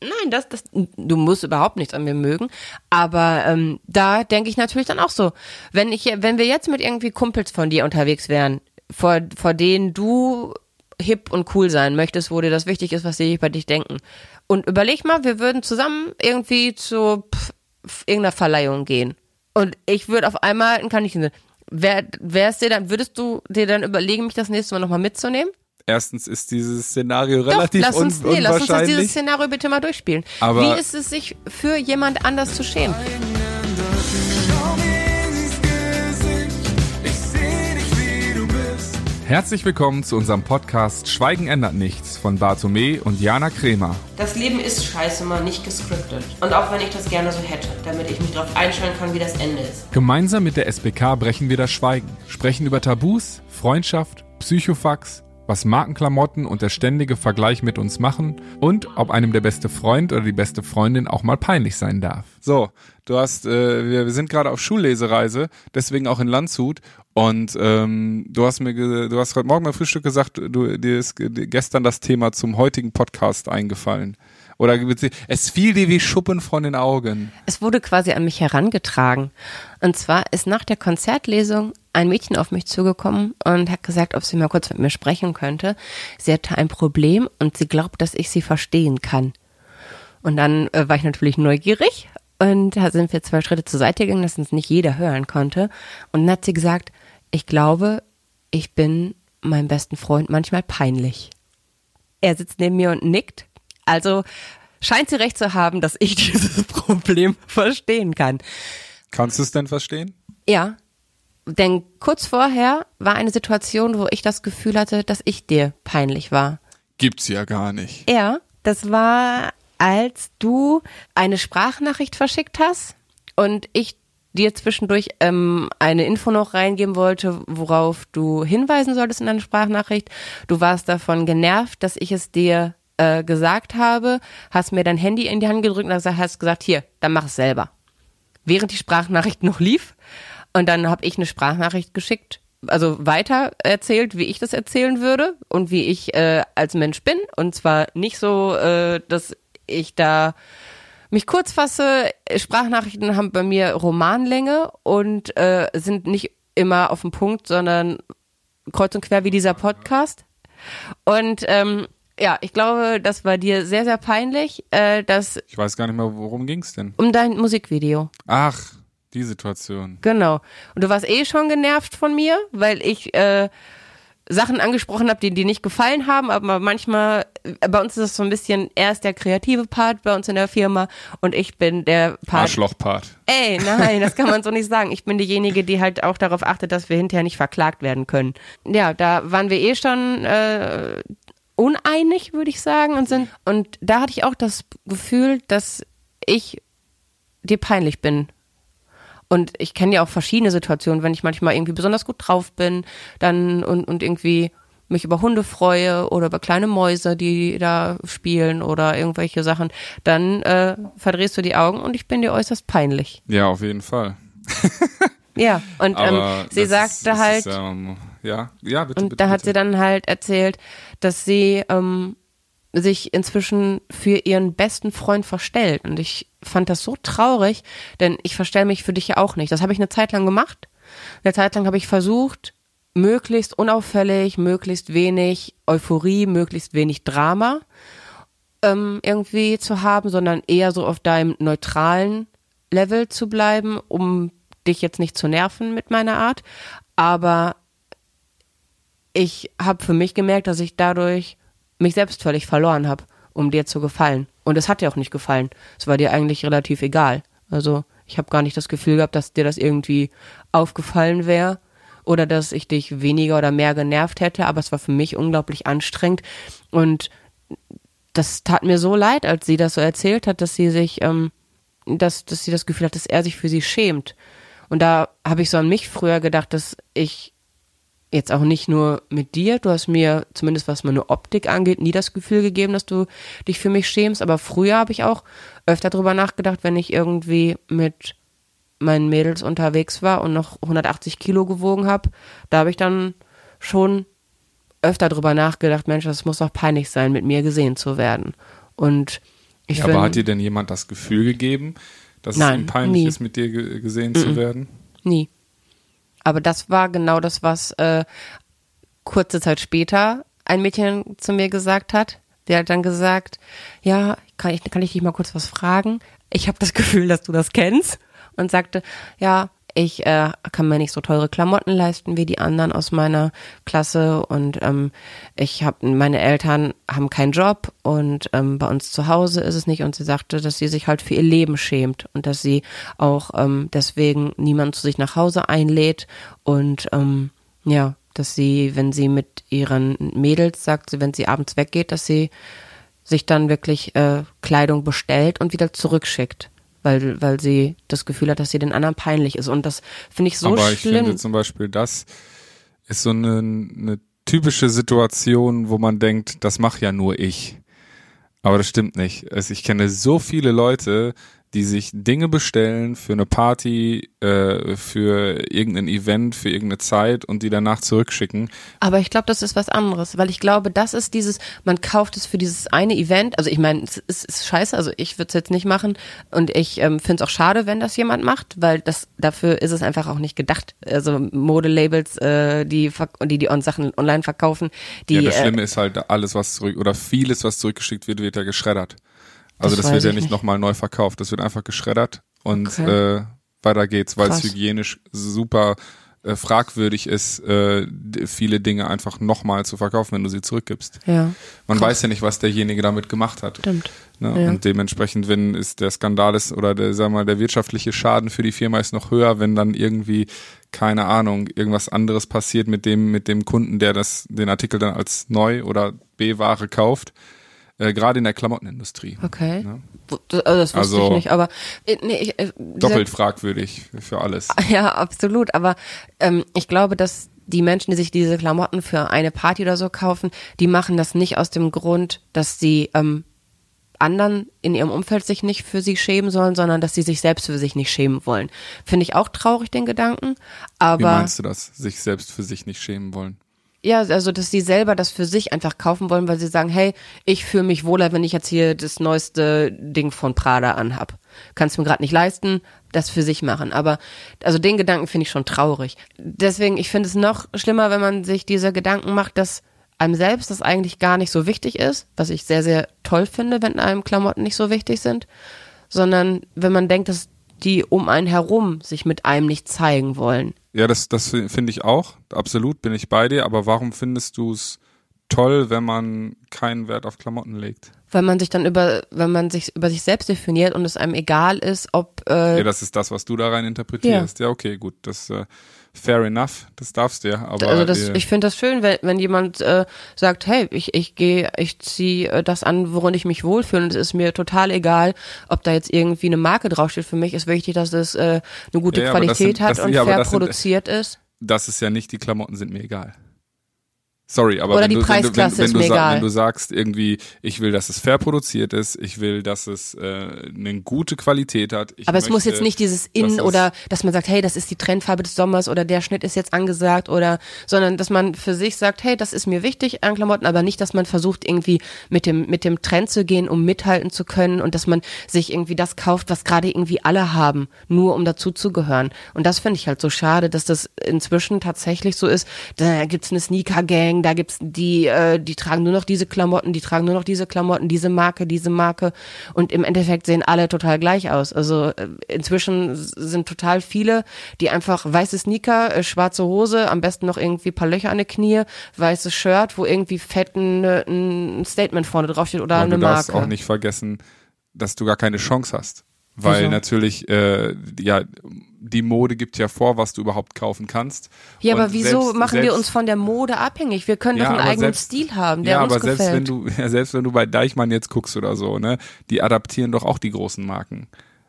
Nein, das, das, du musst überhaupt nichts an mir mögen. Aber ähm, da denke ich natürlich dann auch so, wenn ich, wenn wir jetzt mit irgendwie Kumpels von dir unterwegs wären, vor, vor denen du hip und cool sein möchtest, wo dir das wichtig ist, was sie über dich denken. Und überleg mal, wir würden zusammen irgendwie zu pff, irgendeiner Verleihung gehen. Und ich würde auf einmal ein Kaninchen. Wer, wär's dir dann, würdest du dir dann überlegen, mich das nächste Mal nochmal mitzunehmen? Erstens ist dieses Szenario relativ Doch, lass uns, un nee, lass uns das, unwahrscheinlich. dieses Szenario bitte mal durchspielen. Aber- Wie ist es, sich für jemand anders zu schämen? Herzlich willkommen zu unserem Podcast Schweigen ändert nichts von Bartome und Jana Kremer. Das Leben ist scheiße mal nicht gescriptet. Und auch wenn ich das gerne so hätte, damit ich mich darauf einstellen kann, wie das Ende ist. Gemeinsam mit der SBK brechen wir das Schweigen, sprechen über Tabus, Freundschaft, Psychofax, was Markenklamotten und der ständige Vergleich mit uns machen und ob einem der beste Freund oder die beste Freundin auch mal peinlich sein darf. So, du hast, äh, wir, wir sind gerade auf Schullesereise, deswegen auch in Landshut. Und ähm, du hast mir, du hast heute Morgen beim Frühstück gesagt, du dir ist ge- gestern das Thema zum heutigen Podcast eingefallen. Oder es fiel dir wie Schuppen von den Augen. Es wurde quasi an mich herangetragen. Und zwar ist nach der Konzertlesung ein Mädchen auf mich zugekommen und hat gesagt, ob sie mal kurz mit mir sprechen könnte. Sie hatte ein Problem und sie glaubt, dass ich sie verstehen kann. Und dann äh, war ich natürlich neugierig und da sind wir zwei Schritte zur Seite gegangen, dass uns nicht jeder hören konnte. Und dann hat sie gesagt, ich glaube, ich bin meinem besten Freund manchmal peinlich. Er sitzt neben mir und nickt. Also scheint sie recht zu haben, dass ich dieses Problem verstehen kann. Kannst du es denn verstehen? Ja, denn kurz vorher war eine Situation, wo ich das Gefühl hatte, dass ich dir peinlich war. Gibt's ja gar nicht. Ja, das war, als du eine Sprachnachricht verschickt hast und ich dir zwischendurch ähm, eine Info noch reingeben wollte, worauf du hinweisen solltest in deiner Sprachnachricht. Du warst davon genervt, dass ich es dir äh, gesagt habe, hast mir dein Handy in die Hand gedrückt und hast gesagt, hier, dann mach es selber. Während die Sprachnachricht noch lief und dann habe ich eine Sprachnachricht geschickt, also weiter erzählt, wie ich das erzählen würde und wie ich äh, als Mensch bin. Und zwar nicht so, äh, dass ich da mich kurz fasse. Sprachnachrichten haben bei mir Romanlänge und äh, sind nicht immer auf den Punkt, sondern kreuz und quer wie dieser Podcast. Und ähm, ja, ich glaube, das war dir sehr, sehr peinlich, äh, dass Ich weiß gar nicht mehr, worum ging's denn? um dein Musikvideo. Ach, die Situation. Genau. Und du warst eh schon genervt von mir, weil ich äh, Sachen angesprochen habe, die dir nicht gefallen haben, aber manchmal, äh, bei uns ist es so ein bisschen, er ist der kreative Part bei uns in der Firma und ich bin der Part. Arschlochpart. Ey, nein, das kann man so nicht sagen. Ich bin diejenige, die halt auch darauf achtet, dass wir hinterher nicht verklagt werden können. Ja, da waren wir eh schon äh, uneinig, würde ich sagen, und sind und da hatte ich auch das Gefühl, dass ich dir peinlich bin. Und ich kenne ja auch verschiedene Situationen, wenn ich manchmal irgendwie besonders gut drauf bin, dann und, und irgendwie mich über Hunde freue oder über kleine Mäuse, die da spielen oder irgendwelche Sachen, dann äh, verdrehst du die Augen und ich bin dir äußerst peinlich. Ja, auf jeden Fall. Ja, und ähm, sie sagte halt, Ist, ähm, ja, ja, bitte, und bitte. da hat bitte. sie dann halt erzählt, dass sie ähm, sich inzwischen für ihren besten Freund verstellt. Und ich fand das so traurig, denn ich verstelle mich für dich ja auch nicht. Das habe ich eine Zeit lang gemacht. Eine Zeit lang habe ich versucht, möglichst unauffällig, möglichst wenig Euphorie, möglichst wenig Drama ähm, irgendwie zu haben, sondern eher so auf deinem neutralen Level zu bleiben, um dich jetzt nicht zu nerven mit meiner Art. Aber ich habe für mich gemerkt, dass ich dadurch mich selbst völlig verloren habe, um dir zu gefallen. Und es hat dir auch nicht gefallen. Es war dir eigentlich relativ egal. Also ich habe gar nicht das Gefühl gehabt, dass dir das irgendwie aufgefallen wäre oder dass ich dich weniger oder mehr genervt hätte, aber es war für mich unglaublich anstrengend und das tat mir so leid, als sie das so erzählt hat, dass sie sich, ähm, dass, dass sie das Gefühl hat, dass er sich für sie schämt. Und da habe ich so an mich früher gedacht, dass ich jetzt auch nicht nur mit dir, du hast mir zumindest was meine Optik angeht, nie das Gefühl gegeben, dass du dich für mich schämst, aber früher habe ich auch öfter drüber nachgedacht, wenn ich irgendwie mit meinen Mädels unterwegs war und noch 180 Kilo gewogen habe, da habe ich dann schon öfter drüber nachgedacht, Mensch, das muss doch peinlich sein, mit mir gesehen zu werden. Und Ich Ja, find- aber hat dir denn jemand das Gefühl gegeben, dass Nein, es ihm peinlich nie. ist, mit dir ge gesehen zu werden? Nie. Aber das war genau das, was äh, kurze Zeit später ein Mädchen zu mir gesagt hat. Der hat dann gesagt, ja, kann ich, kann ich dich mal kurz was fragen? Ich habe das Gefühl, dass du das kennst. Und sagte, ja, ich äh, kann mir nicht so teure Klamotten leisten wie die anderen aus meiner Klasse und ähm, ich habe meine Eltern haben keinen Job und ähm, bei uns zu Hause ist es nicht und sie sagte, dass sie sich halt für ihr Leben schämt und dass sie auch ähm, deswegen niemand zu sich nach Hause einlädt und ähm, ja, dass sie, wenn sie mit ihren Mädels sagt, wenn sie abends weggeht, dass sie sich dann wirklich äh, Kleidung bestellt und wieder zurückschickt. Weil, weil sie das Gefühl hat, dass sie den anderen peinlich ist. Und das finde ich so aber ich schlimm. finde zum Beispiel, das ist so eine, eine typische Situation, wo man denkt, das mache ja nur ich. Aber das stimmt nicht. Also ich kenne so viele Leute, die sich Dinge bestellen für eine Party, äh, für irgendein Event, für irgendeine Zeit und die danach zurückschicken. Aber ich glaube, das ist was anderes, weil ich glaube, das ist dieses, man kauft es für dieses eine Event. Also ich meine, es ist, ist scheiße, also ich würde es jetzt nicht machen und ich ähm, finde es auch schade, wenn das jemand macht, weil das dafür ist es einfach auch nicht gedacht. Also Modelabels, äh, die die die on Sachen online verkaufen, die ja, das äh, Schlimme ist halt, alles, was zurück, oder vieles, was zurückgeschickt wird, wird ja geschreddert. Also Das das, wird ja ich nicht nicht. nochmal neu verkauft. Das wird einfach geschreddert und Okay. äh, weiter geht's, weil es hygienisch super äh, fragwürdig ist, äh, viele Dinge einfach nochmal zu verkaufen, wenn du sie zurückgibst. ja, Man Krass. weiß ja nicht, was derjenige damit gemacht hat. stimmt. Ne? Ja. Und dementsprechend, wenn ist der Skandal ist oder der, sag mal, der wirtschaftliche Schaden für die Firma ist noch höher, wenn dann irgendwie keine Ahnung irgendwas anderes passiert mit dem mit dem Kunden, der das den Artikel dann als neu oder B-Ware kauft. Äh, Gerade in der Klamottenindustrie. Okay. Ne? Wo- Also das wusste Also- ich nicht, aber äh, nee, ich, äh, Doppelt fragwürdig für alles. Ja, absolut. Aber ähm, ich glaube, dass die Menschen, die sich diese Klamotten für eine Party oder so kaufen, die machen das nicht aus dem Grund, dass sie ähm, anderen in ihrem Umfeld sich nicht für sie schämen sollen, sondern dass sie sich selbst für sich nicht schämen wollen. Finde ich auch traurig, den Gedanken. Wie Aber meinst du das? Sich selbst für sich nicht schämen wollen? Ja, also dass sie selber das für sich einfach kaufen wollen, weil sie sagen, hey, ich fühle mich wohler, wenn ich jetzt hier das neueste Ding von Prada anhab. Kannst mir gerade nicht leisten, das für sich machen. Aber also den Gedanken finde ich schon traurig. Deswegen, ich finde es noch schlimmer, wenn man sich diese Gedanken macht, dass einem selbst das eigentlich gar nicht so wichtig ist, was ich sehr, sehr toll finde, wenn einem Klamotten nicht so wichtig sind, sondern wenn man denkt, dass die um einen herum sich mit einem nicht zeigen wollen. Ja, das, das finde ich auch. Absolut bin ich bei dir. Aber warum findest du es toll, wenn man keinen Wert auf Klamotten legt? weil man sich dann über, wenn man sich über sich selbst definiert und es einem egal ist, ob äh, Ja, das ist das, was du da rein interpretierst. Ja, okay, gut. Das äh, fair enough. Das darfst du ja. Aber also das, ich finde das schön, wenn, wenn jemand äh, sagt, hey, ich ich gehe, ich ziehe äh, das an, worin ich mich wohlfühle und es ist mir total egal, ob da jetzt irgendwie eine Marke draufsteht. Für mich ist wichtig, dass es äh, eine gute Ja, Qualität sind- hat und ja, aber fair sind- produziert ist. das ist ja nicht, die Klamotten sind mir egal. Sorry, aber Oder wenn die du, wenn du, wenn, Preisklasse wenn, ist du sa- wenn du sagst irgendwie, ich will, dass es fair produziert ist, ich will, dass es äh, eine gute Qualität hat. Aber es muss möchte, jetzt nicht dieses In oder dass man sagt, hey, das ist die Trendfarbe des Sommers oder der Schnitt ist jetzt angesagt oder, sondern dass man für sich sagt, hey, das ist mir wichtig an Klamotten, aber nicht, dass man versucht irgendwie mit dem mit dem Trend zu gehen, um mithalten zu können und dass man sich irgendwie das kauft, was gerade irgendwie alle haben, nur um dazu zu gehören. Und das finde ich halt so schade, dass das inzwischen tatsächlich so ist. Da gibt's eine Sneaker Gang, da gibt's die äh, die tragen nur noch diese Klamotten, die tragen nur noch diese Klamotten, diese Marke, diese Marke und im Endeffekt sehen alle total gleich aus. Also äh, inzwischen sind total viele, die einfach weiße Sneaker, äh, schwarze Hose, am besten noch irgendwie paar Löcher an den Knie, weißes Shirt, wo irgendwie fett ein, äh, ein Statement vorne draufsteht oder Aber eine du darfst Marke. auch nicht vergessen, dass du gar keine Chance hast. Weil Wieso? natürlich, äh, ja, die Mode gibt ja vor, was du überhaupt kaufen kannst. Ja, Und aber wieso selbst- machen wir selbst- uns von der Mode abhängig? Wir können Ja, doch einen eigenen selbst- Stil haben, der ja, uns aber selbst gefällt. wenn du, ja, selbst wenn du bei Deichmann jetzt guckst oder so, ne, die adaptieren doch auch die großen Marken.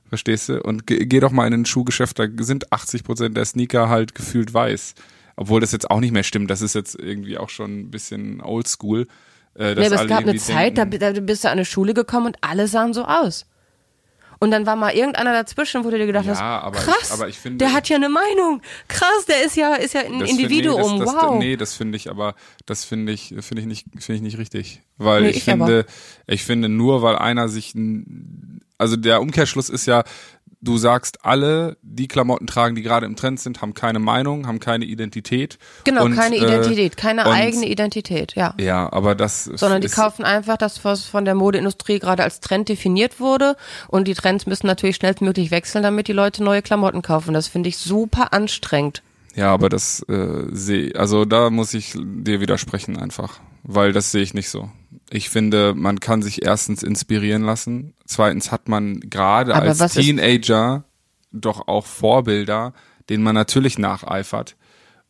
Verstehst du? Und geh, geh doch mal in ein Schuhgeschäft, da sind 80 Prozent der Sneaker halt gefühlt weiß. Obwohl das jetzt auch nicht mehr stimmt. Das ist jetzt irgendwie auch schon ein bisschen oldschool. Äh, Nee, aber es gab eine Zeit, da, denken- da bist du an eine Schule gekommen und alle sahen so aus. Und dann war mal irgendeiner dazwischen, wo du dir gedacht Ja, hast, aber ich- krass, aber ich finde- der hat ja eine Meinung. Krass, der ist ja, ist ja ein Das find- Individuum. nee, das, das, wow. Nee, das finde ich aber, das finde ich, finde ich nicht, finde ich nicht richtig. Weil Nee, ich, ich finde, ich finde nur, weil einer sich, also der Umkehrschluss ist ja, du sagst alle, die Klamotten tragen, die gerade im Trend sind, haben keine Meinung, haben keine Identität. genau, und, keine äh, Identität, keine und- eigene Identität, ja. Ja, aber das Sondern die kaufen einfach das, was von der Modeindustrie gerade als Trend definiert wurde. Und die Trends müssen natürlich schnellstmöglich wechseln, damit die Leute neue Klamotten kaufen. Das finde ich super anstrengend. Ja, aber das äh, sehe, also da muss ich dir widersprechen einfach, weil das sehe ich nicht so. Ich finde, man kann sich erstens inspirieren lassen, zweitens hat man gerade als Teenager doch auch Vorbilder, denen man natürlich nacheifert.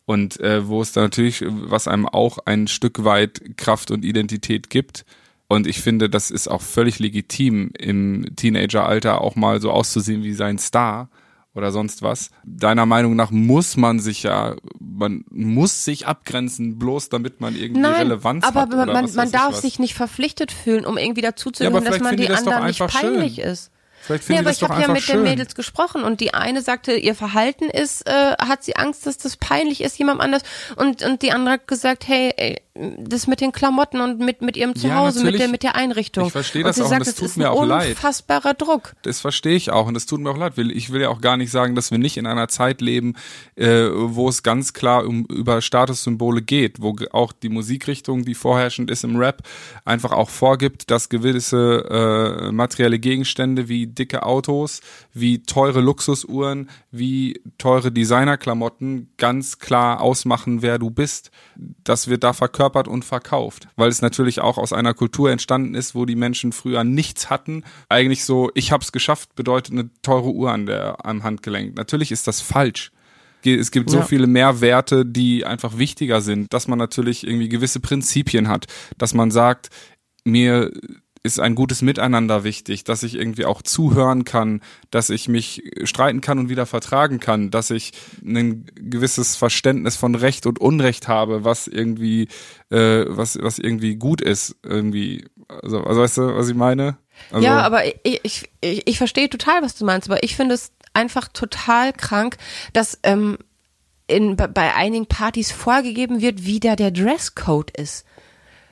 Und äh, wo es da natürlich, was einem auch ein Stück weit Kraft und Identität gibt. Und ich finde, das ist auch völlig legitim, im Teenageralter auch mal so auszusehen wie sein Star oder sonst was. Deiner Meinung nach muss man sich ja, man muss sich abgrenzen, bloß damit man irgendwie Nein, Relevanz aber hat. man, oder man, was man ich darf was. sich nicht verpflichtet fühlen, um irgendwie Ja, dazuzugehören, aber dass man die das anderen nicht peinlich schön. ist. Vielleicht Nee, aber ich habe ja mit schön. den Mädels gesprochen und die eine sagte, ihr Verhalten ist, äh, hat sie Angst, dass das peinlich ist, jemandem anders. Und, und die andere hat gesagt, hey, ey, das mit den Klamotten und mit, mit ihrem Ja, Zuhause, mit natürlich. der, mit der Einrichtung. Ich verstehe und das sie auch und sagt, das das tut ist mir ein auch leid. unfassbarer Druck. Das verstehe ich auch und das tut mir auch leid. Ich will ja auch gar nicht sagen, dass wir nicht in einer Zeit leben, äh, wo es ganz klar um, über Statussymbole geht, wo auch die Musikrichtung, die vorherrschend ist im Rap, einfach auch vorgibt, dass gewisse äh, materielle Gegenstände wie dicke Autos, wie teure Luxusuhren, wie teure Designerklamotten ganz klar ausmachen, wer du bist. Das wird da verkörpert und verkauft, weil es natürlich auch aus einer Kultur entstanden ist, wo die Menschen früher nichts hatten. Eigentlich so, ich hab's geschafft, bedeutet eine teure Uhr an der am Handgelenk. Natürlich ist das falsch. Es gibt so Ja. viele Mehrwerte, die einfach wichtiger sind, dass man natürlich irgendwie gewisse Prinzipien hat, dass man sagt, mir ist ein gutes Miteinander wichtig, dass ich irgendwie auch zuhören kann, dass ich mich streiten kann und wieder vertragen kann, dass ich ein gewisses Verständnis von Recht und Unrecht habe, was irgendwie, äh, was, was irgendwie gut ist, irgendwie. Also, also weißt du, was ich meine? Also, ja, aber ich, ich, ich, ich verstehe total, was du meinst, aber ich finde es einfach total krank, dass ähm, in, bei- bei einigen Partys vorgegeben wird, wie da der Dresscode ist.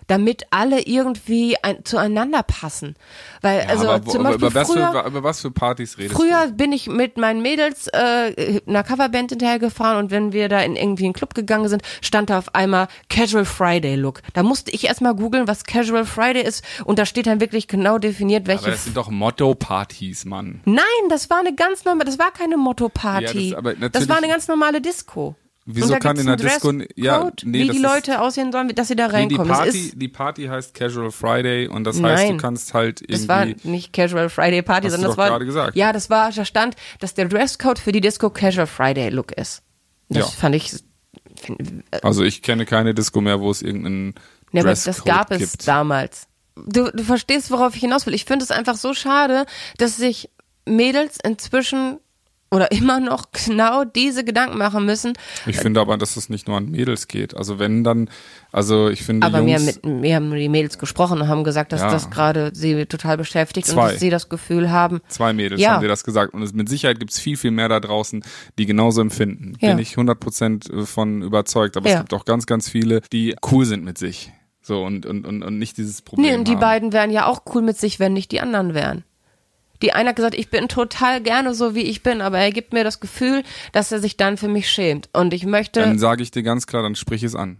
Damit alle irgendwie ein, zueinander passen. Weil, ja, also aber, zum aber Beispiel über, was früher, für, über was für Partys redest Früher bin ich mit meinen Mädels äh, einer Coverband hinterhergefahren und wenn wir da in irgendwie einen Club gegangen sind, stand da auf einmal Casual Friday Look. Da musste ich erstmal googeln, was Casual Friday ist und da steht dann wirklich genau definiert, du? welche Aber das sind doch Motto-Partys, Mann. Nein, das war eine ganz normale, das war keine Motto-Party. Ja, das- das, war eine ganz normale Disco. Wieso kann in der Disco- ja, nee, wie die Leute aussehen sollen, dass sie da Nee, die, reinkommen. Party, die Party heißt Casual Friday und das heißt, du Nein. kannst halt irgendwie. das war nicht Casual Friday Party, sondern das war gerade gesagt. ja, das war da stand, dass der Dresscode für die Disco Casual Friday Look ist. Das Ja. fand ich find, äh, Also ich kenne keine Disco mehr, wo es irgendeinen Ja, aber das gab es gibt. damals. Du, du verstehst, worauf ich hinaus will. Ich finde es einfach so schade, dass sich Mädels inzwischen oder immer noch genau diese Gedanken machen müssen. Ich finde aber, dass es nicht nur an Mädels geht. Also wenn dann, also ich finde Aber Jungs, mit, mir haben die Mädels gesprochen und haben gesagt, dass Ja. das gerade sie total beschäftigt und Zwei. dass sie das Gefühl haben. zwei Mädels Ja. haben dir das gesagt und es, mit Sicherheit gibt es viel, viel mehr da draußen, die genauso empfinden. Ja. Bin ich 100% von überzeugt. Aber es gibt auch ganz, ganz viele, die cool sind mit sich. So und, und, und, und nicht dieses Problem Nee, und die haben. beiden wären ja auch cool mit sich, wenn nicht die anderen wären. Die eine hat gesagt, ich bin total gerne so, wie ich bin, aber er gibt mir das Gefühl, dass er sich dann für mich schämt. Und ich möchte, Dann sage ich dir ganz klar, dann sprich es an.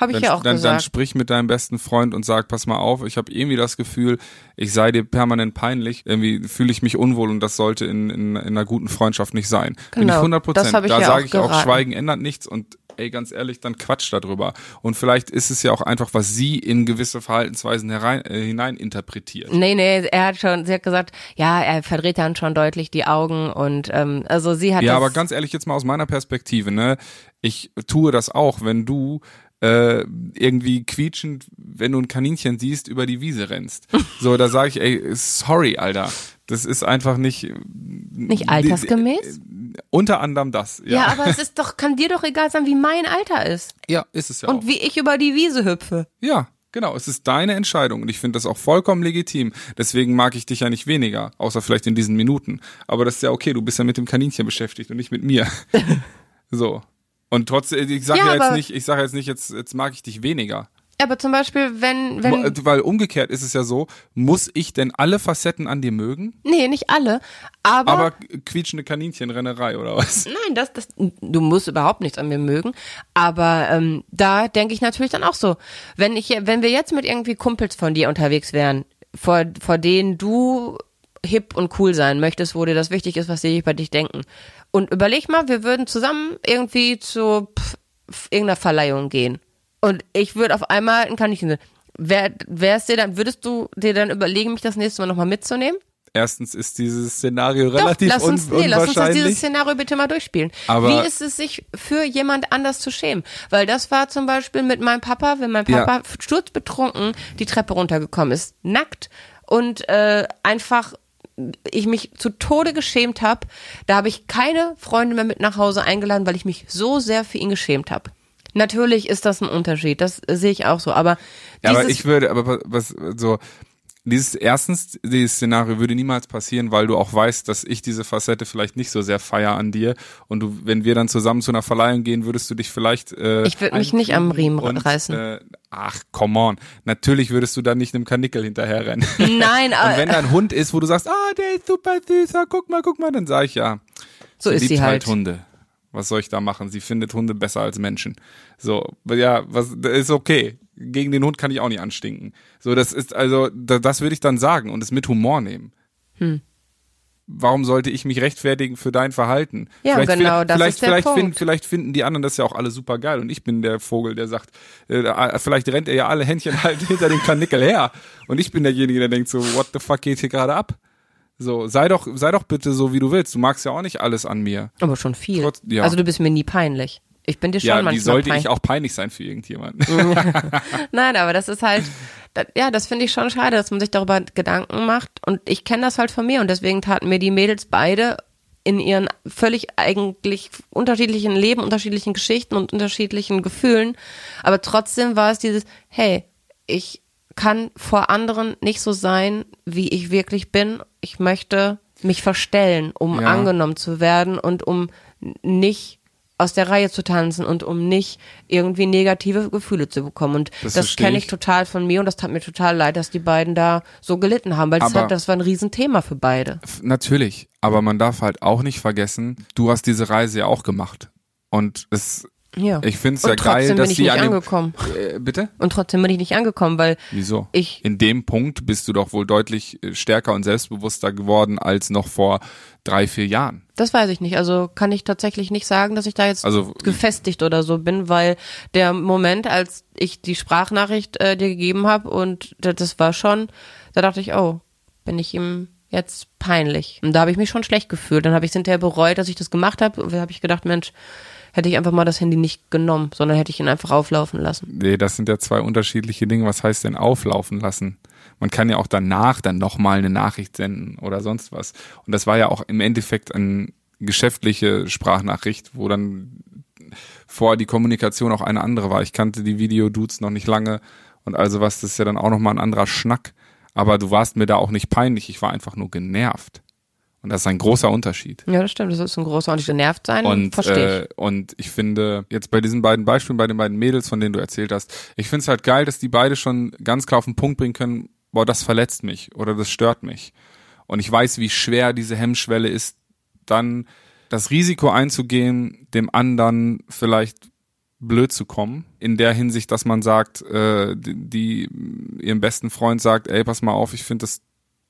habe ich dann, ja auch dann, dann gesagt. sprich mit deinem besten Freund und sag, pass mal auf, ich habe irgendwie das Gefühl, ich sei dir permanent peinlich, irgendwie fühle ich mich unwohl und das sollte in, in, in einer guten Freundschaft nicht sein. Bin ich Genau, 100 das Prozent. Da ja sage auch ich auch, geraten. Schweigen ändert nichts und ey, ganz ehrlich, dann quatsch darüber. Und vielleicht ist es ja auch einfach, was sie in gewisse Verhaltensweisen herein, äh, hineininterpretiert. Nee, nee, er hat schon, sie hat gesagt, ja, er verdreht dann schon deutlich die Augen und ähm, also sie hat Ja, aber ganz ehrlich, jetzt mal aus meiner Perspektive, ne? Ich tue das auch, wenn du äh, irgendwie quietschend, wenn du ein Kaninchen siehst, über die Wiese rennst. So, da sage ich, ey, sorry, Alter. Das ist einfach nicht. nicht altersgemäß. Unter anderem das. Ja. Ja, aber es ist doch, kann dir doch egal sein, wie mein Alter ist ja ist es ja und auch. wie ich über die Wiese hüpfe. Ja, Genau, es ist deine Entscheidung und ich finde das auch vollkommen legitim. Deswegen mag ich dich ja nicht weniger, außer vielleicht in diesen Minuten. Aber das ist ja okay, du bist ja mit dem Kaninchen beschäftigt und nicht mit mir. so. Und trotzdem, ich sage Ja, ja, jetzt nicht, ich sage jetzt nicht, jetzt, jetzt mag ich dich weniger. Aber zum Beispiel, wenn, wenn, Weil umgekehrt ist es ja so, muss ich denn alle Facetten an dir mögen? nee, nicht alle, aber, Aber quietschende Kaninchenrennerei oder was? nein, das, das, du musst überhaupt nichts an mir mögen, aber ähm, da denke ich natürlich dann auch so, wenn ich, wenn wir jetzt mit irgendwie Kumpels von dir unterwegs wären, vor, vor denen du hip und cool sein möchtest, wo dir das wichtig ist, was sie über dich denken. Und überleg mal, wir würden zusammen irgendwie zu pff, pff, irgendeiner Verleihung gehen. Und ich würde auf einmal ein Kaninchen. Wer, wär's dir dann, würdest du dir dann überlegen, mich das nächste Mal nochmal mitzunehmen? Erstens ist dieses Szenario Doch, relativ lass uns, un nee, lass uns das, dieses Szenario bitte mal durchspielen. Aber- Wie ist es, sich für jemand anders zu schämen? Weil das war zum Beispiel mit meinem Papa, wenn mein Ja. Papa sturzbetrunken die Treppe runtergekommen ist, nackt und äh, einfach ich mich zu Tode geschämt habe. Da habe ich keine Freunde mehr mit nach Hause eingeladen, weil ich mich so sehr für ihn geschämt habe. Natürlich ist das ein Unterschied, das sehe ich auch so, aber Ja, aber ich würde, aber was so dieses erstens dieses Szenario würde niemals passieren, weil du auch weißt, dass ich diese Facette vielleicht nicht so sehr feier an dir und du, wenn wir dann zusammen zu einer Verleihung gehen, würdest du dich vielleicht. Äh, Ich würd mich nicht am Riemen und, reißen. Äh, ach, come on. Natürlich würdest du dann nicht einem Kanickel hinterherrennen. Nein, und aber wenn da ein Hund ist, wo du sagst, ah, der ist super süß, ah, guck mal, guck mal, dann sage ich ja. so ist sie halt. Hunde. Was soll ich da machen? Sie findet Hunde besser als Menschen. So, ja, was das ist okay. Gegen den Hund kann ich auch nicht anstinken. So, das ist also, da, das würde ich dann sagen und es mit Humor nehmen. Hm. Warum sollte ich mich rechtfertigen für dein Verhalten? Ja, vielleicht, genau, fi- das vielleicht, ist der vielleicht, Punkt. finden, vielleicht finden die anderen das ja auch alle super geil und ich bin der Vogel, der sagt, äh, vielleicht rennt er ja alle Händchen halt hinter dem Kanickel her und ich bin derjenige, der denkt so, what the fuck geht hier gerade ab? So, sei doch, sei doch bitte so, wie du willst. Du magst ja auch nicht alles an mir. Aber schon viel. Trotz- ja. Also du bist mir nie peinlich. Ich bin dir schon Ja, manchmal wie sollte peinlich. ich auch peinlich sein für irgendjemanden? Nein, aber das ist halt, das, ja, das finde ich schon schade, dass man sich darüber Gedanken macht. Und ich kenne das halt von mir und deswegen taten mir die Mädels beide in ihren völlig eigentlich unterschiedlichen Leben, unterschiedlichen Geschichten und unterschiedlichen Gefühlen. Aber trotzdem war es dieses, hey, ich kann vor anderen nicht so sein, wie ich wirklich bin. Ich möchte mich verstellen, um Ja. angenommen zu werden und um nicht aus der Reihe zu tanzen und um nicht irgendwie negative Gefühle zu bekommen. Und Das das, kenne ich total von mir und das tat mir total leid, dass die beiden da so gelitten haben, weil das, hat, das war ein Riesenthema für beide. Natürlich, aber man darf halt auch nicht vergessen, du hast diese Reise ja auch gemacht. Und es, Ja. ich finde es ja trotzdem geil, bin dass ich die nicht angekommen. äh, bitte? Und trotzdem bin ich nicht angekommen, weil Wieso? ich, In dem Punkt bist du doch wohl deutlich äh, stärker und selbstbewusster geworden als noch vor drei, vier Jahren. das weiß ich nicht. Also kann ich tatsächlich nicht sagen, dass ich da jetzt Also- gefestigt oder so bin, weil der Moment, als ich die Sprachnachricht äh, dir gegeben habe und das, das war schon, da dachte ich, oh, bin ich ihm jetzt peinlich. Und da habe ich mich schon schlecht gefühlt. Dann habe ich es hinterher bereut, dass ich das gemacht habe. Da habe ich gedacht, Mensch, hätte ich einfach mal das Handy nicht genommen, sondern hätte ich ihn einfach auflaufen lassen. Nee, das sind ja zwei unterschiedliche Dinge. Was heißt denn auflaufen lassen? Man kann ja auch danach dann nochmal eine Nachricht senden oder sonst was. Und das war ja auch im Endeffekt eine geschäftliche Sprachnachricht, wo dann vorher die Kommunikation auch eine andere war. Ich kannte die Videodudes noch nicht lange und also was, das ist ja dann auch nochmal ein anderer Schnack. Aber du warst mir da auch nicht peinlich, ich war einfach nur genervt. Und das ist ein großer Unterschied. Ja, das stimmt. Das ist ein großer Unterschied. Genervt sein, Und, verstehe ich. äh, und ich finde, jetzt bei diesen beiden Beispielen, bei den beiden Mädels, von denen du erzählt hast, ich finde es halt geil, dass die beide schon ganz klar auf den Punkt bringen können, boah, das verletzt mich oder das stört mich. Und ich weiß, wie schwer diese Hemmschwelle ist, dann das Risiko einzugehen, dem anderen vielleicht blöd zu kommen. In der Hinsicht, dass man sagt, äh, die, die ihrem besten Freund sagt, ey, pass mal auf, ich finde das,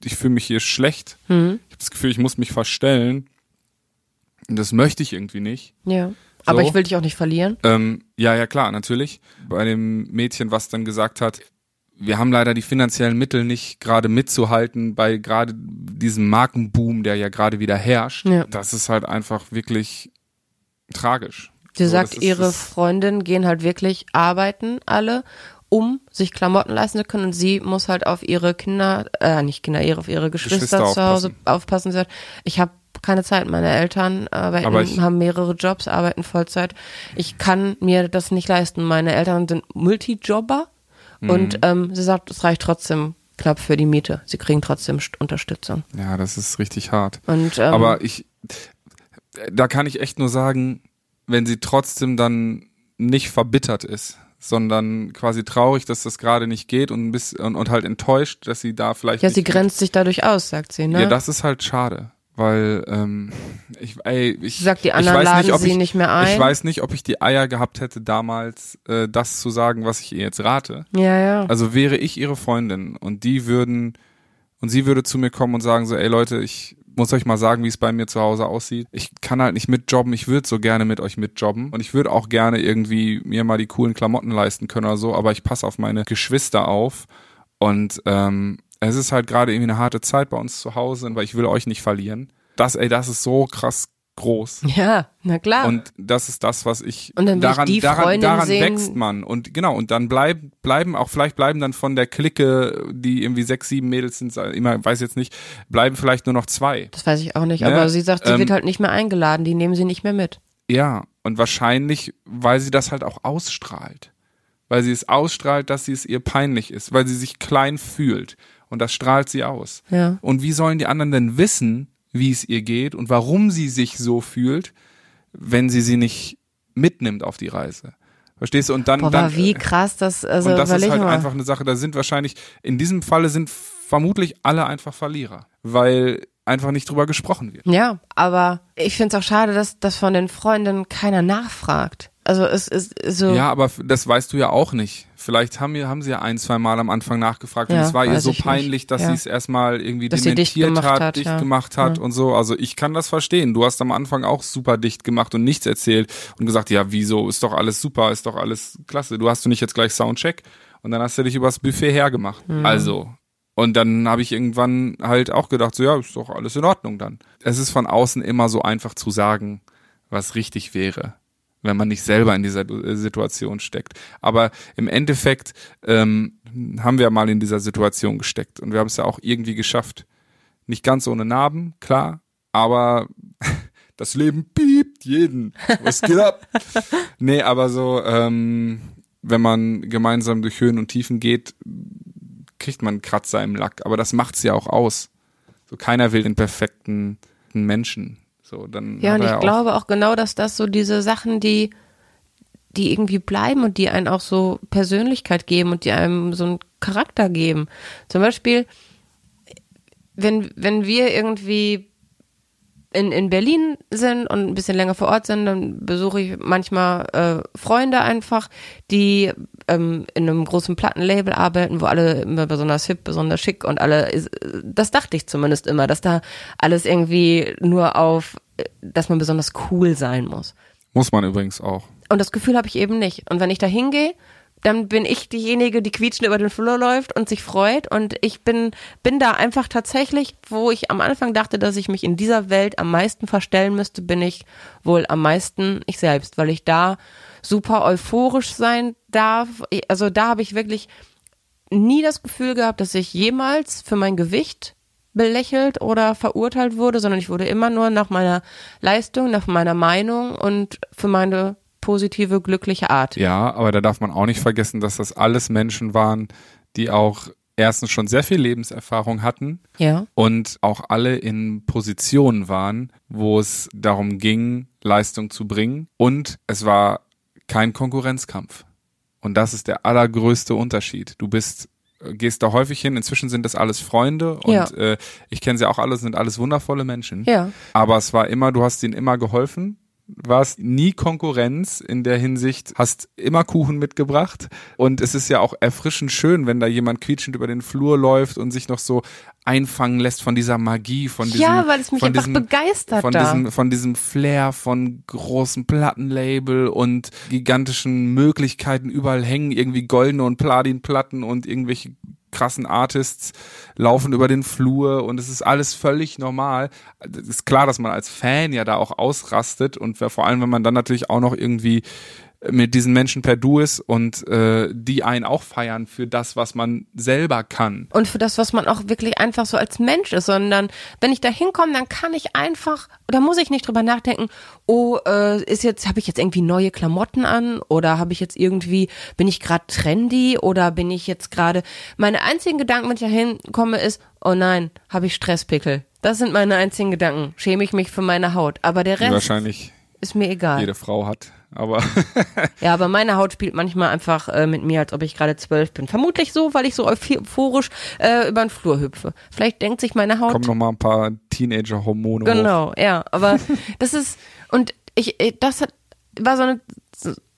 ich fühle mich hier schlecht. Mhm. Ich habe das Gefühl, ich muss mich verstellen. Und das möchte ich irgendwie nicht. Ja. Aber So. ich will dich auch nicht verlieren. Ähm, ja, ja, klar, natürlich. Bei dem Mädchen, was dann gesagt hat, wir haben leider die finanziellen Mittel nicht gerade mitzuhalten bei gerade diesem Markenboom, der ja gerade wieder herrscht. Ja. Das ist halt einfach wirklich tragisch. Sie So, sagt, ihre Freundinnen gehen halt wirklich arbeiten alle, um sich Klamotten leisten zu können. Und sie muss halt auf ihre Kinder, äh, nicht Kinder, ihre, auf ihre Geschwister, Geschwister zu Hause aufpassen. Sagt, ich habe keine Zeit. Meine Eltern arbeiten, Aber ich- haben mehrere Jobs, arbeiten Vollzeit. Ich kann mir das nicht leisten. Meine Eltern sind Multijobber Und ähm, sie sagt, es reicht trotzdem knapp für die Miete. Sie kriegen trotzdem St- Unterstützung. Ja, das ist richtig hart. Und ähm, Aber ich, da kann ich echt nur sagen, wenn sie trotzdem dann nicht verbittert ist, sondern quasi traurig, dass das gerade nicht geht und, bisschen, und, und halt enttäuscht, dass sie da vielleicht ja, sie grenzt sich dadurch aus, sagt sie, ne? Ja, das ist halt schade, weil ähm, ich, ey, ich, sagt, die ich anderen weiß laden nicht, ob sie ich, nicht mehr ein. Ich weiß nicht, ob ich die Eier gehabt hätte, damals äh, das zu sagen, was ich ihr jetzt rate. ja, ja. Also wäre ich ihre Freundin und die würden und sie würde zu mir kommen und sagen so, ey Leute, ich muss euch mal sagen, wie es bei mir zu Hause aussieht. Ich kann halt nicht mitjobben, ich würde so gerne mit euch mitjobben und ich würde auch gerne irgendwie mir mal die coolen Klamotten leisten können oder so, aber ich passe auf meine Geschwister auf und ähm, es ist halt gerade irgendwie eine harte Zeit bei uns zu Hause, weil ich will euch nicht verlieren. Das, ey, das ist so krass groß. ja, na klar. Und das ist das, was ich Und dann will ich daran, daran, Freundin daran sehen- wächst man. Und genau, und dann bleib, bleiben auch, vielleicht bleiben dann von der Clique, die irgendwie sechs, sieben Mädels sind, immer, weiß jetzt nicht, bleiben vielleicht nur noch zwei. das weiß ich auch nicht. Ne? Aber sie sagt, sie Ähm, wird halt nicht mehr eingeladen. Die nehmen sie nicht mehr mit. Ja, und wahrscheinlich, weil sie das halt auch ausstrahlt. Weil sie es ausstrahlt, dass sie es ihr peinlich ist, weil sie sich klein fühlt. Und das strahlt sie aus. Ja. Und wie sollen die anderen denn wissen, wie es ihr geht und warum sie sich so fühlt, wenn sie sie nicht mitnimmt auf die Reise? Verstehst du? Und dann, Boah, dann aber wie krass das, also und das ist halt mal. einfach eine Sache, da sind wahrscheinlich, in diesem Falle sind vermutlich alle einfach Verlierer, weil einfach nicht drüber gesprochen wird. Ja, aber ich finde es auch schade, dass, dass von den Freundinnen keiner nachfragt. Also es ist so. Ja, aber das weißt du ja auch nicht. Vielleicht haben, wir, haben sie ja ein, zwei Mal am Anfang nachgefragt und Ja, es war ihr so nicht. peinlich, dass Ja. sie es erstmal irgendwie Dass dicht dementiert gemacht hat, hat, dicht ja. gemacht hat und so. Also ich kann das verstehen. Du hast am Anfang auch super dicht gemacht und nichts erzählt und gesagt, ja, wieso, ist doch alles super, ist doch alles klasse. Du hast du nicht jetzt gleich Soundcheck und dann hast du dich übers Buffet hergemacht. Mhm. Also. Und dann habe ich irgendwann halt auch gedacht, so ja, ist doch alles in Ordnung dann. Es ist von außen immer so einfach zu sagen, was richtig wäre wenn man nicht selber in dieser äh, Situation steckt. Aber im Endeffekt ähm, haben wir mal in dieser Situation gesteckt und wir haben es ja auch irgendwie geschafft. Nicht ganz ohne Narben, klar, aber das Leben piept jeden. Was geht ab? nee, aber so, ähm, wenn man gemeinsam durch Höhen und Tiefen geht, kriegt man einen Kratzer im Lack. Aber das macht's ja auch aus. So keiner will den perfekten Menschen. So, dann Ja, und ich auch- glaube auch genau, dass das so diese Sachen, die, die irgendwie bleiben und die einen auch so Persönlichkeit geben und die einem so einen Charakter geben. Zum Beispiel, wenn, wenn wir irgendwie in, in Berlin sind und ein bisschen länger vor Ort sind, dann besuche ich manchmal äh, Freunde einfach, die ähm, in einem großen Plattenlabel arbeiten, wo alle immer besonders hip, besonders schick und alle, das dachte ich zumindest immer, dass da alles irgendwie nur auf, dass man besonders cool sein muss. Muss man übrigens auch. Und das Gefühl habe ich eben nicht. Und wenn ich da hingehe, dann bin ich diejenige, die quietschend über den Flur läuft und sich freut. Und ich bin, bin da einfach tatsächlich, wo ich am Anfang dachte, dass ich mich in dieser Welt am meisten verstellen müsste, bin ich wohl am meisten ich selbst, weil ich da super euphorisch sein darf. Also da habe ich wirklich nie das Gefühl gehabt, dass ich jemals für mein Gewicht belächelt oder verurteilt wurde, sondern ich wurde immer nur nach meiner Leistung, nach meiner Meinung und für meine positive, glückliche Art. Ja, aber da darf man auch nicht vergessen, dass das alles Menschen waren, die auch erstens schon sehr viel Lebenserfahrung hatten Ja. und auch alle in Positionen waren, wo es darum ging, Leistung zu bringen. Und es war kein Konkurrenzkampf. Und das ist der allergrößte Unterschied. Du bist gehst da häufig hin. Inzwischen sind das alles Freunde und Ja. äh, ich kenne sie auch alle, sind alles wundervolle Menschen. Ja. Aber es war immer, du hast ihnen immer geholfen, warst nie Konkurrenz in der Hinsicht, hast immer Kuchen mitgebracht und es ist ja auch erfrischend schön, wenn da jemand quietschend über den Flur läuft und sich noch so einfangen lässt von dieser Magie, von diesem, Ja, weil es mich von einfach diesem, begeistert von da. diesem, von diesem Flair von großen Plattenlabel und gigantischen Möglichkeiten überall hängen irgendwie goldene und Platinplatten und irgendwelche krassen Artists laufen über den Flur und es ist alles völlig normal. Es ist klar, dass man als Fan ja da auch ausrastet und vor allem, wenn man dann natürlich auch noch irgendwie mit diesen Menschen per Du ist und äh, die einen auch feiern für das, was man selber kann. Und für das, was man auch wirklich einfach so als Mensch ist, sondern wenn ich da hinkomme, dann kann ich einfach, oder muss ich nicht drüber nachdenken, oh, äh, ist jetzt, habe ich jetzt irgendwie neue Klamotten an oder habe ich jetzt irgendwie, bin ich gerade trendy oder bin ich jetzt gerade, meine einzigen Gedanken, wenn ich da hinkomme, ist, oh nein, habe ich Stresspickel. Das sind meine einzigen Gedanken. Schäme ich mich für meine Haut. Aber der Rest wahrscheinlich ist mir egal. jede Frau hat. Aber Ja, aber meine Haut spielt manchmal einfach äh, mit mir, als ob ich gerade zwölf bin. Vermutlich so, weil ich so euphorisch äh, über den Flur hüpfe. Vielleicht denkt sich meine Haut. kommen noch mal ein paar Teenager-Hormone hoch. Genau, ja. Aber das ist, und ich, ich- das hat, war so eine,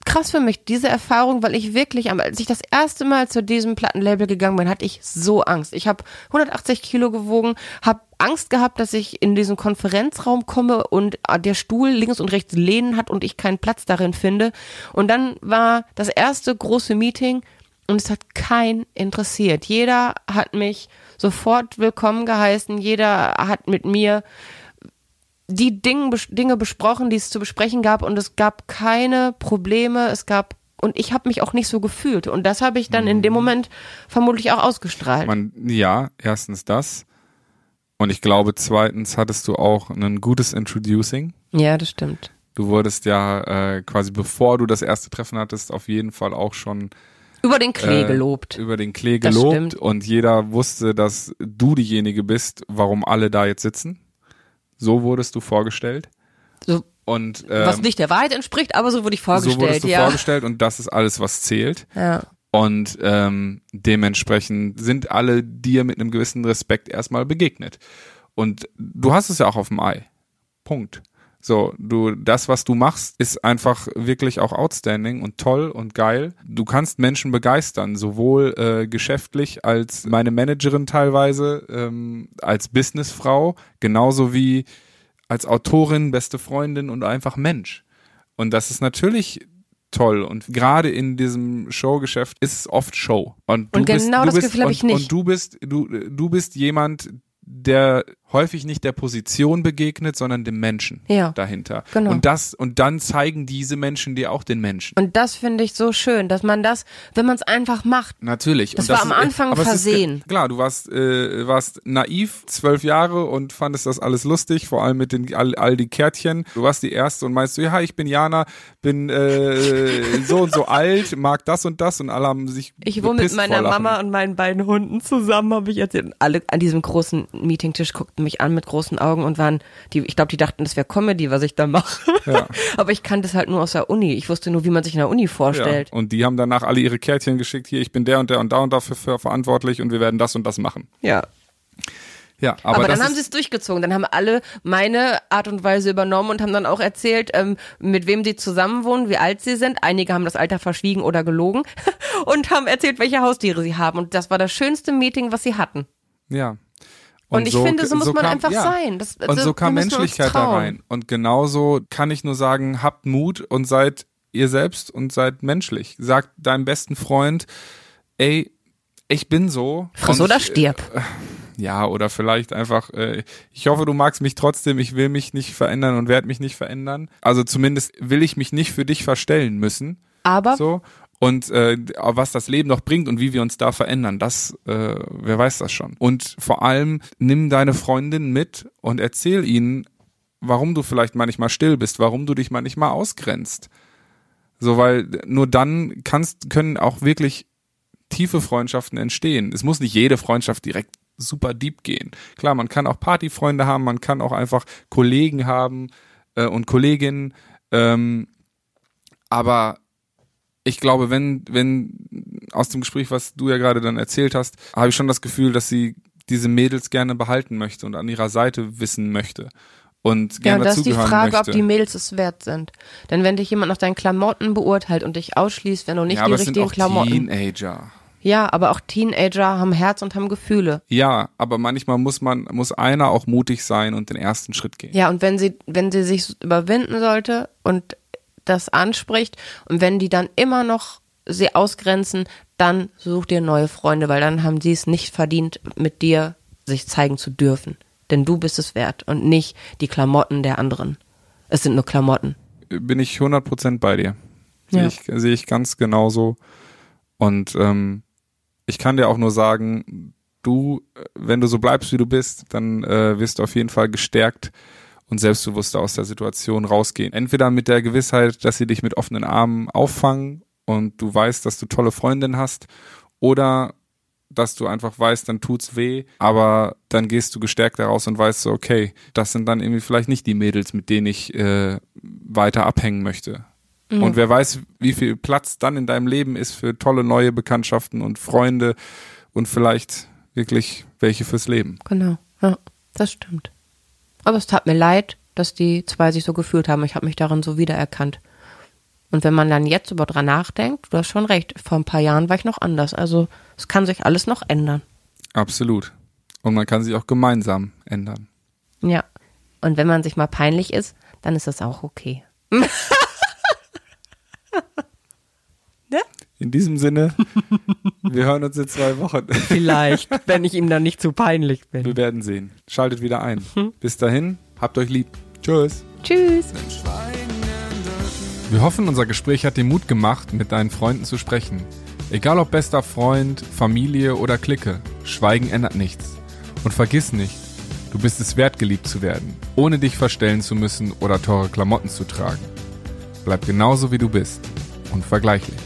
krass für mich, diese Erfahrung, weil ich wirklich, als ich das erste Mal zu diesem Plattenlabel gegangen bin, hatte ich so Angst. Ich habe 180 Kilo gewogen, habe Angst gehabt, dass ich in diesen Konferenzraum komme und äh, der Stuhl links und rechts Lehnen hat und ich keinen Platz darin finde. Und dann war das erste große Meeting und es hat keinen interessiert. Jeder hat mich sofort willkommen geheißen, jeder hat mit mir die Dinge, Dinge besprochen, die es zu besprechen gab und es gab keine Probleme, es gab und ich habe mich auch nicht so gefühlt und das habe ich dann in dem Moment vermutlich auch ausgestrahlt. Man, ja, erstens das. Und ich glaube, zweitens hattest du auch ein gutes Introducing. ja, das stimmt. Du wurdest ja äh, quasi, bevor du das erste Treffen hattest, auf jeden Fall auch schon Über den Klee äh, gelobt. über den Klee gelobt und jeder wusste, dass du diejenige bist, warum alle da jetzt sitzen. So wurdest du vorgestellt. So, Und ähm, was nicht der Wahrheit entspricht, aber so wurde ich so wurdest vorgestellt, du ja. vorgestellt und das ist alles, was zählt. ja. Und ähm, dementsprechend sind alle dir mit einem gewissen Respekt erstmal begegnet. Und du hast es ja auch auf dem Ei. Punkt. So, du, das, was du machst, ist einfach wirklich auch outstanding und toll und geil. Du kannst Menschen begeistern, sowohl äh, geschäftlich als meine Managerin teilweise, ähm, als Businessfrau, genauso wie als Autorin, beste Freundin und einfach Mensch. Und das ist natürlich toll. Und gerade in diesem Showgeschäft ist es oft Show. Und, du Und bist, genau du das bist, Gefühl hab und, ich nicht. Und du bist, du, du bist jemand, der häufig nicht der Position begegnet, sondern dem Menschen Ja, dahinter. genau. Und das, und dann zeigen diese Menschen dir auch den Menschen. Und das finde ich so schön, dass man das, wenn man es einfach macht, Natürlich. Das und war am ist- Anfang es ist versehen. klar, du warst, äh, warst naiv, zwölf Jahre und fandest das alles lustig, vor allem mit den all, all die Kärtchen. Du warst die Erste und meinst so, ja, ich bin Jana, bin äh, so und so alt, mag das und das und alle haben sich Ich wohne mit meiner. Mama und meinen beiden Hunden zusammen, habe ich erzählt. Und alle an diesem großen Meetingtisch guckten mich an mit großen Augen und waren, die, ich glaube, die dachten, das wäre Comedy, was ich da mache. Ja. Aber ich kannte es halt nur aus der Uni. Ich wusste nur, wie man sich in der Uni vorstellt. Ja. Und die haben danach alle ihre Kärtchen geschickt, hier, ich bin der und der und da und dafür für verantwortlich und wir werden das und das machen. Ja. Ja, aber, Aber, dann haben sie es durchgezogen. Dann haben alle meine Art und Weise übernommen und haben dann auch erzählt, ähm, mit wem sie zusammenwohnen, wie alt sie sind. Einige haben das Alter verschwiegen oder gelogen und haben erzählt, welche Haustiere sie haben. Und das war das schönste Meeting, was sie hatten. ja. Und, ich finde, so muss man einfach sein. Das, Und also, so kam Menschlichkeit da rein. Und genauso kann ich nur sagen, habt Mut und seid ihr selbst und seid menschlich. Sagt deinem besten Freund, ey, ich bin so. Friss und oder ich, stirb. Ja, oder vielleicht einfach, äh, ich hoffe, du magst mich trotzdem, ich will mich nicht verändern und werde mich nicht verändern. Also zumindest will ich mich nicht für dich verstellen müssen. Aber So. Und äh, was das Leben noch bringt und wie wir uns da verändern, das, äh, wer weiß das schon. Und vor allem nimm deine Freundin mit und erzähl ihnen, warum du vielleicht manchmal still bist, warum du dich manchmal ausgrenzt. So, weil nur dann kannst, können auch wirklich tiefe Freundschaften entstehen. Es muss nicht jede Freundschaft direkt super deep gehen. Klar, man kann auch Partyfreunde haben, man kann auch einfach Kollegen haben äh, und Kolleginnen, ähm, aber ich glaube, wenn, wenn aus dem Gespräch, was du ja gerade dann erzählt hast, habe ich schon das Gefühl, dass sie diese Mädels gerne behalten möchte und an ihrer Seite wissen möchte und ja, gerne und das ist die Frage, möchte. ob die Mädels es wert sind. Denn wenn dich jemand nach deinen Klamotten beurteilt und dich ausschließt, wenn du nicht ja, die aber es sind richtigen auch Klamotten. Teenager. Ja, aber auch Teenager haben Herz und haben Gefühle. Ja, aber manchmal muss man, muss einer auch mutig sein und den ersten Schritt gehen. Ja, und wenn sie, wenn sie sich überwinden sollte und das anspricht und wenn die dann immer noch sie ausgrenzen, dann such dir neue Freunde, weil dann haben sie es nicht verdient, mit dir sich zeigen zu dürfen. Denn du bist es wert und nicht die Klamotten der anderen. Es sind nur Klamotten. Bin ich 100% bei dir. Ja. Sehe ich, sehe ich ganz genauso. Und ähm, ich kann dir auch nur sagen, du, äh, wenn du so bleibst, wie du bist, dann äh, wirst du auf jeden Fall gestärkt und selbstbewusster aus der Situation rausgehen. Entweder mit der Gewissheit, dass sie dich mit offenen Armen auffangen und du weißt, dass du tolle Freundinnen hast, oder dass du einfach weißt, dann tut's weh, aber dann gehst du gestärkt daraus und weißt so, okay, das sind dann irgendwie vielleicht nicht die Mädels, mit denen ich äh, weiter abhängen möchte. Und wer weiß, wie viel Platz dann in deinem Leben ist für tolle neue Bekanntschaften und Freunde und vielleicht wirklich welche fürs Leben. Genau, ja, das stimmt. Aber es tat mir leid, dass die zwei sich so gefühlt haben. Ich habe mich darin so wiedererkannt. Und wenn man dann jetzt über dran nachdenkt, du hast schon recht, vor ein paar Jahren war ich noch anders. Also es kann sich alles noch ändern. Absolut. Und man kann sich auch gemeinsam ändern. Ja. Und wenn man sich mal peinlich ist, dann ist das auch okay. In diesem Sinne, wir hören uns in zwei Wochen. Vielleicht, wenn ich ihm dann nicht zu peinlich bin. Wir werden sehen. Schaltet wieder ein. Bis dahin, habt euch lieb. Tschüss. Tschüss. Wir hoffen, unser Gespräch hat dir Mut gemacht, mit deinen Freunden zu sprechen. Egal ob bester Freund, Familie oder Clique, Schweigen ändert nichts. Und vergiss nicht, du bist es wert, geliebt zu werden, ohne dich verstellen zu müssen oder teure Klamotten zu tragen. Bleib genauso wie du bist. Unvergleichlich.